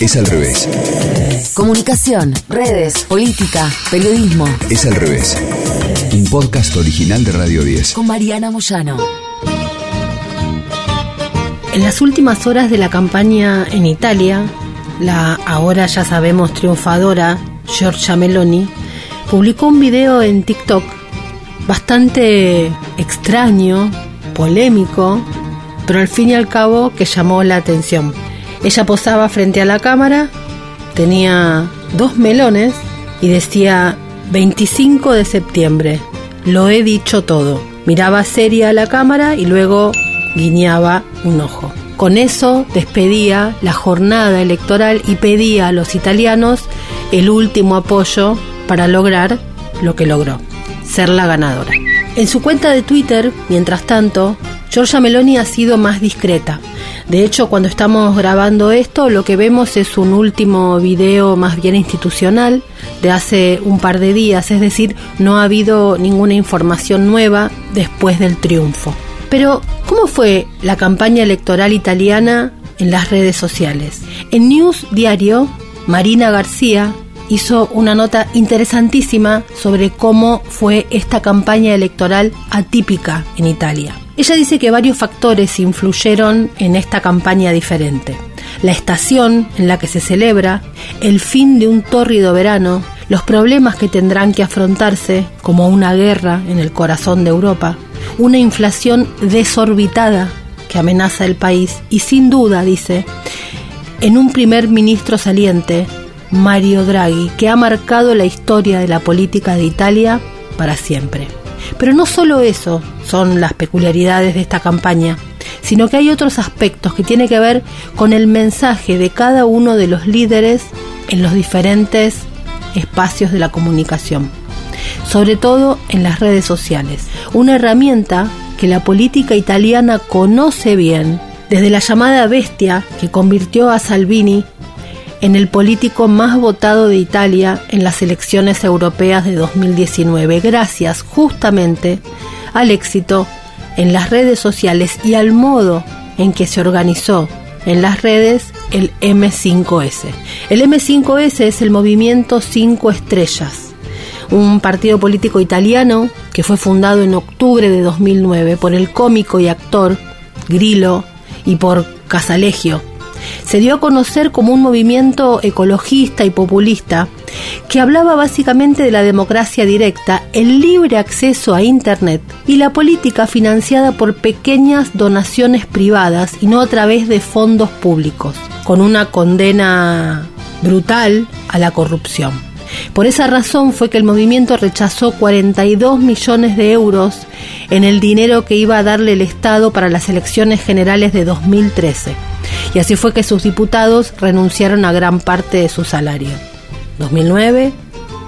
Es al revés. Comunicación, redes, política, periodismo. Es al revés. Un podcast original de Radio 10. Con Mariana Moyano. En las últimas horas de la campaña en Italia, la ahora ya sabemos triunfadora Giorgia Meloni publicó un video en TikTok bastante extraño, polémico, pero al fin y al cabo que llamó la atención. Ella posaba frente a la cámara, tenía dos melones y decía 25 de septiembre, lo he dicho todo. Miraba seria a la cámara y luego guiñaba un ojo. Con eso despedía la jornada electoral y pedía a los italianos el último apoyo para lograr lo que logró, ser la ganadora. En su cuenta de Twitter, mientras tanto, Giorgia Meloni ha sido más discreta. De hecho, cuando estamos grabando esto, lo que vemos es un último video más bien institucional de hace un par de días, es decir, no ha habido ninguna información nueva después del triunfo. Pero, ¿cómo fue la campaña electoral italiana en las redes sociales? En News Diario, Marina García hizo una nota interesantísima sobre cómo fue esta campaña electoral atípica en Italia. Ella dice que varios factores influyeron en esta campaña diferente. La estación en la que se celebra, el fin de un tórrido verano, los problemas que tendrán que afrontarse, como una guerra en el corazón de Europa, una inflación desorbitada que amenaza el país y sin duda, dice, en un primer ministro saliente, Mario Draghi, que ha marcado la historia de la política de Italia para siempre. Pero no solo eso son las peculiaridades de esta campaña, sino que hay otros aspectos que tienen que ver con el mensaje de cada uno de los líderes en los diferentes espacios de la comunicación, sobre todo en las redes sociales, una herramienta que la política italiana conoce bien, desde la llamada bestia que convirtió a Salvini en el político más votado de Italia en las elecciones europeas de 2019, gracias justamente al éxito en las redes sociales y al modo en que se organizó en las redes el M5S. El M5S es el movimiento 5 estrellas, un partido político italiano que fue fundado en octubre de 2009 por el cómico y actor Grillo y por Casalegio, se dio a conocer como un movimiento ecologista y populista que hablaba básicamente de la democracia directa, el libre acceso a Internet y la política financiada por pequeñas donaciones privadas y no a través de fondos públicos, con una condena brutal a la corrupción. Por esa razón fue que el movimiento rechazó 42 millones de euros en el dinero que iba a darle el Estado para las elecciones generales de 2013 y así fue que sus diputados renunciaron a gran parte de su salario. 2009,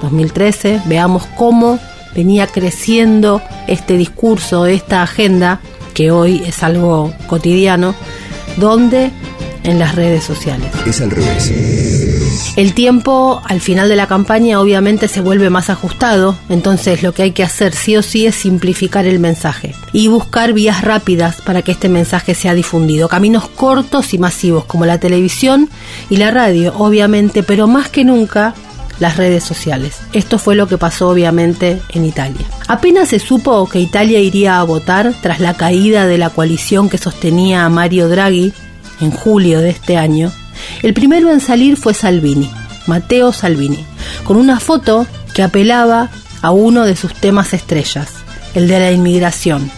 2013, veamos cómo venía creciendo este discurso, esta agenda, que hoy es algo cotidiano, donde en las redes sociales. Es al revés. El tiempo al final de la campaña obviamente se vuelve más ajustado, entonces lo que hay que hacer sí o sí es simplificar el mensaje y buscar vías rápidas para que este mensaje sea difundido, caminos cortos y masivos como la televisión y la radio, obviamente, pero más que nunca las redes sociales. Esto fue lo que pasó obviamente en Italia. Apenas se supo que Italia iría a votar tras la caída de la coalición que sostenía a Mario Draghi en julio de este año, el primero en salir fue Salvini, Matteo Salvini, con una foto que apelaba a uno de sus temas estrellas, el de la inmigración,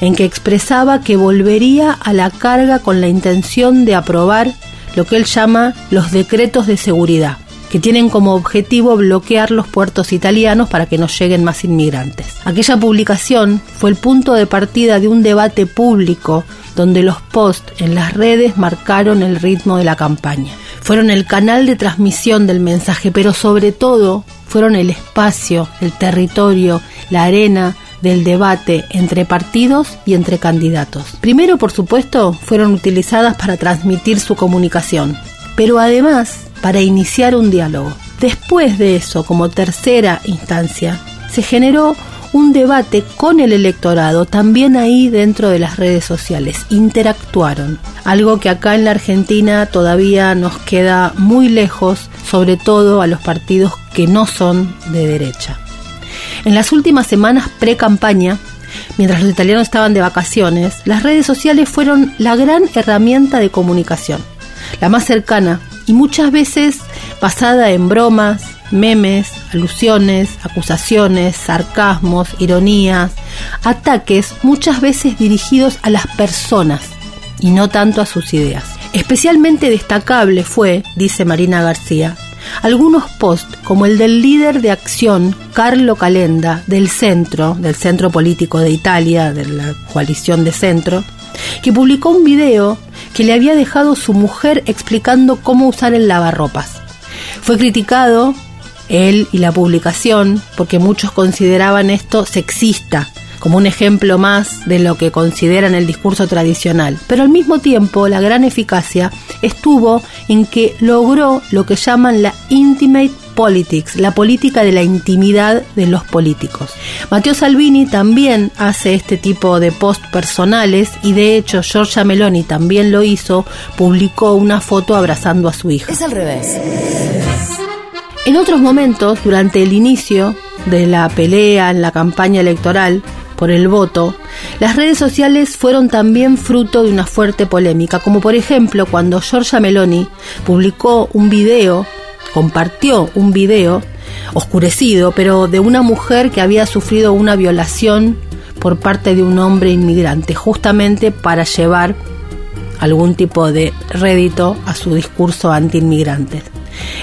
en que expresaba que volvería a la carga con la intención de aprobar lo que él llama los decretos de seguridad, que tienen como objetivo bloquear los puertos italianos para que no lleguen más inmigrantes. Aquella publicación fue el punto de partida de un debate público donde los posts en las redes marcaron el ritmo de la campaña. Fueron el canal de transmisión del mensaje, pero sobre todo fueron el espacio, el territorio, la arena del debate entre partidos y entre candidatos. Primero, por supuesto, fueron utilizadas para transmitir su comunicación, pero además para iniciar un diálogo. Después de eso, como tercera instancia, se generó un debate con el electorado, también ahí dentro de las redes sociales. Interactuaron, algo que acá en la Argentina todavía nos queda muy lejos, sobre todo a los partidos que no son de derecha. En las últimas semanas pre-campaña, mientras los italianos estaban de vacaciones, las redes sociales fueron la gran herramienta de comunicación, la más cercana y muchas veces basada en bromas, memes, alusiones, acusaciones, sarcasmos, ironías, ataques muchas veces dirigidos a las personas y no tanto a sus ideas. Especialmente destacable fue, dice Marina García, algunos posts como el del líder de acción Carlo Calenda del Centro, del Centro Político de Italia, de la coalición de Centro, que publicó un video que le había dejado su mujer explicando cómo usar el lavarropas. Fue criticado él y la publicación porque muchos consideraban esto sexista como un ejemplo más de lo que consideran el discurso tradicional. Pero al mismo tiempo, la gran eficacia estuvo en que logró lo que llaman la intimate politics, la política de la intimidad de los políticos. Matteo Salvini también hace este tipo de post personales y de hecho Giorgia Meloni también lo hizo, publicó una foto abrazando a su hija. Es al revés. En otros momentos, durante el inicio de la pelea en la campaña electoral, por el voto, las redes sociales fueron también fruto de una fuerte polémica, como por ejemplo cuando Giorgia Meloni publicó un video, compartió un video oscurecido, pero de una mujer que había sufrido una violación por parte de un hombre inmigrante, justamente para llevar algún tipo de rédito a su discurso anti-inmigrantes.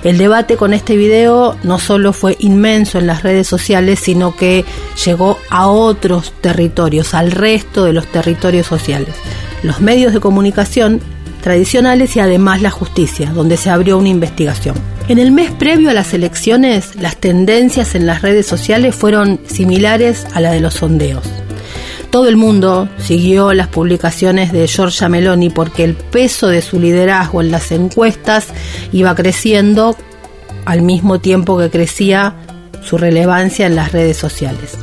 El debate con este video no solo fue inmenso en las redes sociales, sino que llegó a otros territorios, al resto de los territorios sociales. Los medios de comunicación tradicionales y además la justicia, donde se abrió una investigación. En el mes previo a las elecciones, las tendencias en las redes sociales fueron similares a la de los sondeos. Todo el mundo siguió las publicaciones de Giorgia Meloni porque el peso de su liderazgo en las encuestas iba creciendo al mismo tiempo que crecía su relevancia en las redes sociales.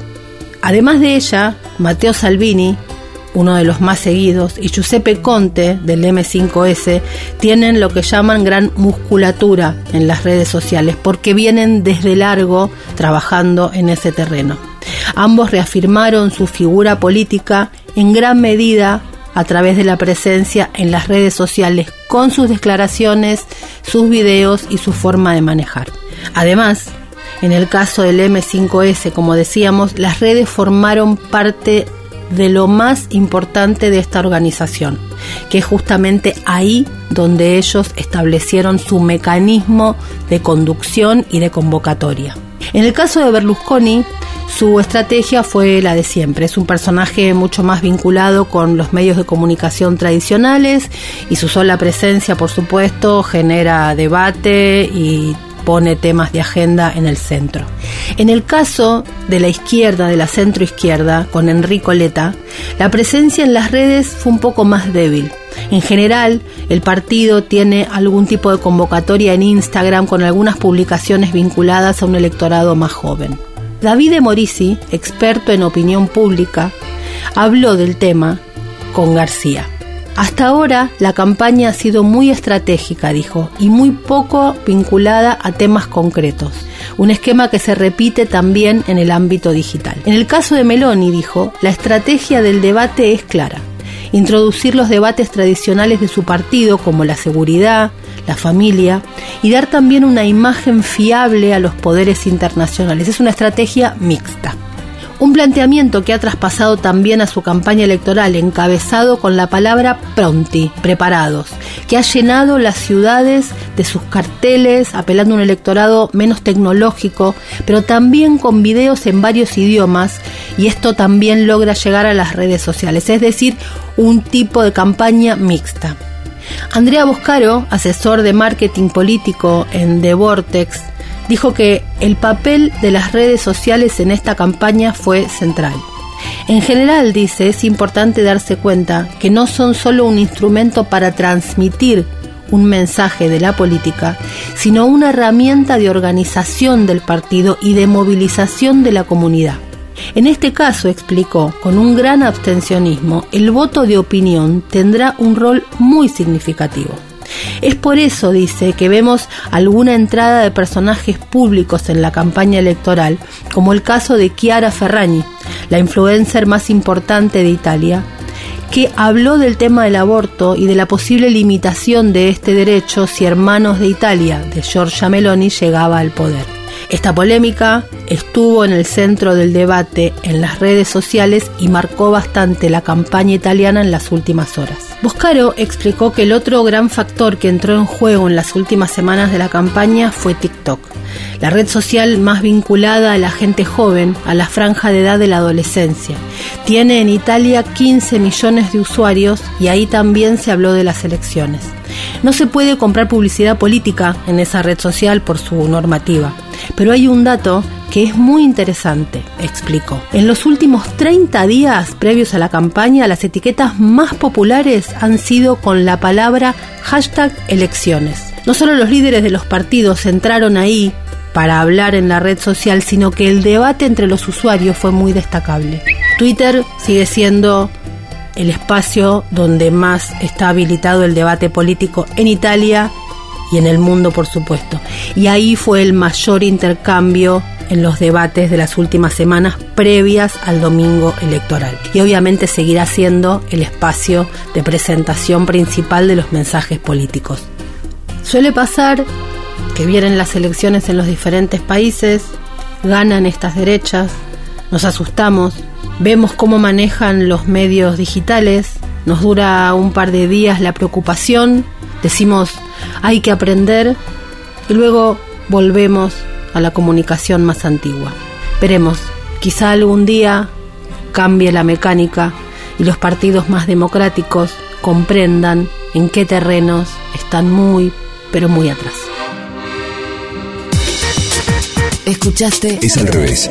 Además de ella, Matteo Salvini, uno de los más seguidos, y Giuseppe Conte del M5S tienen lo que llaman gran musculatura en las redes sociales porque vienen desde largo trabajando en ese terreno. Ambos reafirmaron su figura política en gran medida a través de la presencia en las redes sociales con sus declaraciones, sus videos y su forma de manejar. Además, en el caso del M5S, como decíamos, las redes formaron parte de lo más importante de esta organización, que es justamente ahí donde ellos establecieron su mecanismo de conducción y de convocatoria. En el caso de Berlusconi, su estrategia fue la de siempre. Es un personaje mucho más vinculado con los medios de comunicación tradicionales y su sola presencia, por supuesto, genera debate y pone temas de agenda en el centro. En el caso de la izquierda, de la centroizquierda, con Enrico Leta, la presencia en las redes fue un poco más débil. En general, el partido tiene algún tipo de convocatoria en Instagram con algunas publicaciones vinculadas a un electorado más joven. Davide Morisi, experto en opinión pública, habló del tema con García. Hasta ahora la campaña ha sido muy estratégica, dijo, y muy poco vinculada a temas concretos. Un esquema que se repite también en el ámbito digital. En el caso de Meloni, dijo, la estrategia del debate es clara. Introducir los debates tradicionales de su partido como la seguridad, la familia y dar también una imagen fiable a los poderes internacionales. Es una estrategia mixta. Un planteamiento que ha traspasado también a su campaña electoral, encabezado con la palabra pronti, preparados, que ha llenado las ciudades de sus carteles, apelando a un electorado menos tecnológico, pero también con videos en varios idiomas, y esto también logra llegar a las redes sociales, es decir, un tipo de campaña mixta. Andrea Boscaro, asesor de marketing político en The Vortex, dijo que el papel de las redes sociales en esta campaña fue central. En general, dice, es importante darse cuenta que no son solo un instrumento para transmitir un mensaje de la política, sino una herramienta de organización del partido y de movilización de la comunidad. En este caso, explicó, con un gran abstencionismo, el voto de opinión tendrá un rol muy significativo. Es por eso, dice, que vemos alguna entrada de personajes públicos en la campaña electoral, como el caso de Chiara Ferragni, la influencer más importante de Italia, que habló del tema del aborto y de la posible limitación de este derecho si Hermanos de Italia, de Giorgia Meloni, llegaba al poder. Esta polémica estuvo en el centro del debate en las redes sociales y marcó bastante la campaña italiana en las últimas horas. Boscaro explicó que el otro gran factor que entró en juego en las últimas semanas de la campaña fue TikTok, la red social más vinculada a la gente joven, a la franja de edad de la adolescencia. Tiene en Italia 15 millones de usuarios y ahí también se habló de las elecciones. No se puede comprar publicidad política en esa red social por su normativa. Pero hay un dato que es muy interesante, explicó. En los últimos 30 días previos a la campaña, las etiquetas más populares han sido con la palabra hashtag elecciones. No solo los líderes de los partidos entraron ahí para hablar en la red social, sino que el debate entre los usuarios fue muy destacable. Twitter sigue siendo el espacio donde más está habilitado el debate político en Italia y en el mundo, por supuesto. Y ahí fue el mayor intercambio en los debates de las últimas semanas previas al domingo electoral. Y obviamente seguirá siendo el espacio de presentación principal de los mensajes políticos. Suele pasar que vienen las elecciones en los diferentes países, ganan estas derechas, nos asustamos, vemos cómo manejan los medios digitales, nos dura un par de días la preocupación, decimos hay que aprender y luego volvemos a la comunicación más antigua. Veremos, quizá algún día cambie la mecánica y los partidos más democráticos comprendan en qué terrenos están muy, pero muy atrás. Escuchaste Es al revés.